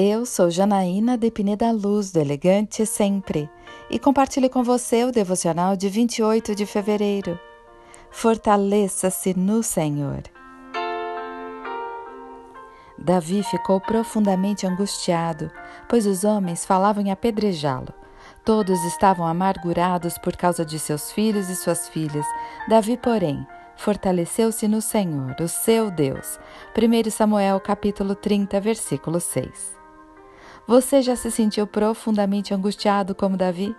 Eu sou Janaína de Pineda Luz, do Elegante Sempre, e compartilho com você o devocional de 28 de fevereiro. Fortaleça-se no Senhor. Davi ficou profundamente angustiado, pois os homens falavam em apedrejá-lo. Todos estavam amargurados por causa de seus filhos e suas filhas. Davi, porém, fortaleceu-se no Senhor, o seu Deus. 1 Samuel capítulo 30, versículo 6. Você já se sentiu profundamente angustiado como Davi?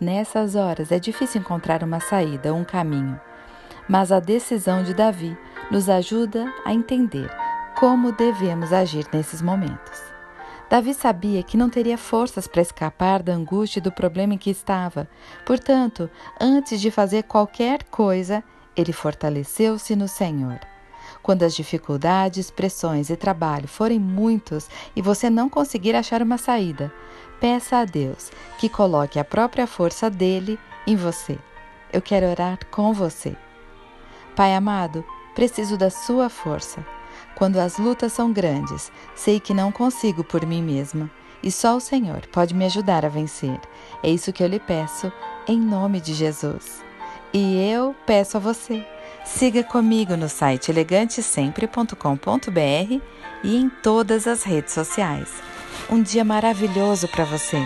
Nessas horas é difícil encontrar uma saída, um caminho. Mas a decisão de Davi nos ajuda a entender como devemos agir nesses momentos. Davi sabia que não teria forças para escapar da angústia e do problema em que estava. Portanto, antes de fazer qualquer coisa, ele fortaleceu-se no Senhor. Quando as dificuldades, pressões e trabalho forem muitos e você não conseguir achar uma saída, peça a Deus que coloque a própria força dele em você. Eu quero orar com você. Pai amado, preciso da sua força. Quando as lutas são grandes, sei que não consigo por mim mesma e só o Senhor pode me ajudar a vencer. É isso que eu lhe peço, em nome de Jesus. E eu peço a você Siga comigo no site elegantesempre.com.br e em todas as redes sociais. Um dia maravilhoso para você!